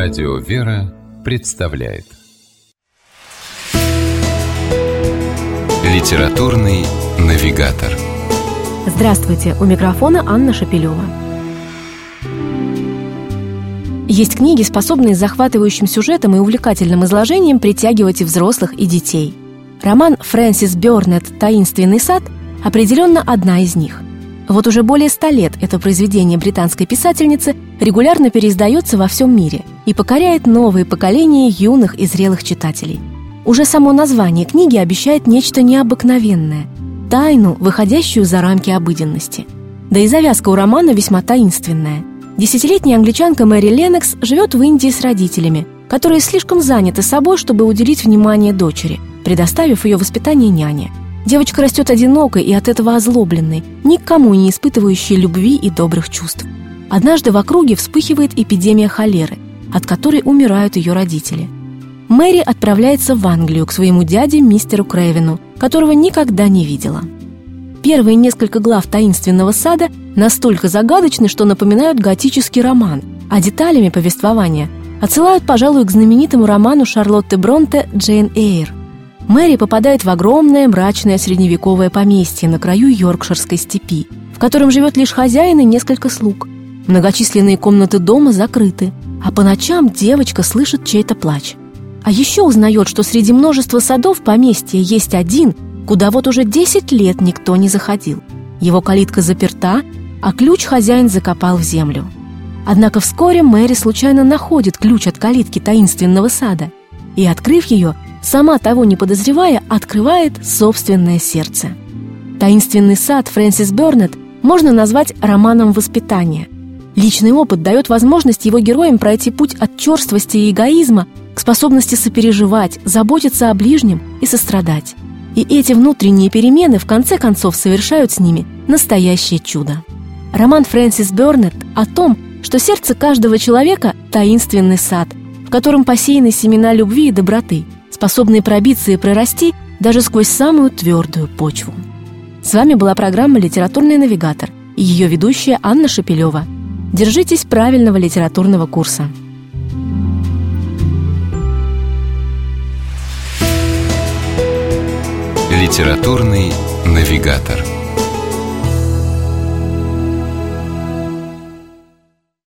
Радио «Вера» представляет Литературный навигатор Здравствуйте, у микрофона Анна Шапилева. Есть книги, способные с захватывающим сюжетом и увлекательным изложением притягивать и взрослых, и детей. Роман Фрэнсис Бёрнет «Таинственный сад» определенно одна из них. Вот уже более ста лет это произведение британской писательницы регулярно переиздается во всем мире и покоряет новые поколения юных и зрелых читателей. Уже само название книги обещает нечто необыкновенное – тайну, выходящую за рамки обыденности. Да и завязка у романа весьма таинственная. Десятилетняя англичанка Мэри Леннокс живет в Индии с родителями, которые слишком заняты собой, чтобы уделить внимание дочери, предоставив ее воспитание няне – Девочка растет одинокой и от этого озлобленной, никому не испытывающей любви и добрых чувств. Однажды в округе вспыхивает эпидемия холеры, от которой умирают ее родители. Мэри отправляется в Англию к своему дяде мистеру Крейвену, которого никогда не видела. Первые несколько глав «Таинственного сада» настолько загадочны, что напоминают готический роман, а деталями повествования отсылают, пожалуй, к знаменитому роману Шарлотты Бронте «Джейн Эйр», Мэри попадает в огромное мрачное средневековое поместье на краю Йоркширской степи, в котором живет лишь хозяин и несколько слуг. Многочисленные комнаты дома закрыты, а по ночам девочка слышит чей-то плач. А еще узнает, что среди множества садов поместья есть один, куда вот уже 10 лет никто не заходил. Его калитка заперта, а ключ хозяин закопал в землю. Однако вскоре Мэри случайно находит ключ от калитки таинственного сада и, открыв ее, сама того не подозревая, открывает собственное сердце. «Таинственный сад» Фрэнсис Бёрнет можно назвать романом воспитания. Личный опыт дает возможность его героям пройти путь от черствости и эгоизма к способности сопереживать, заботиться о ближнем и сострадать. И эти внутренние перемены в конце концов совершают с ними настоящее чудо. Роман Фрэнсис Бёрнет о том, что сердце каждого человека – таинственный сад, в котором посеяны семена любви и доброты – способные пробиться и прорасти даже сквозь самую твердую почву. С вами была программа «Литературный навигатор» и ее ведущая Анна Шапилева. Держитесь правильного литературного курса. Литературный навигатор.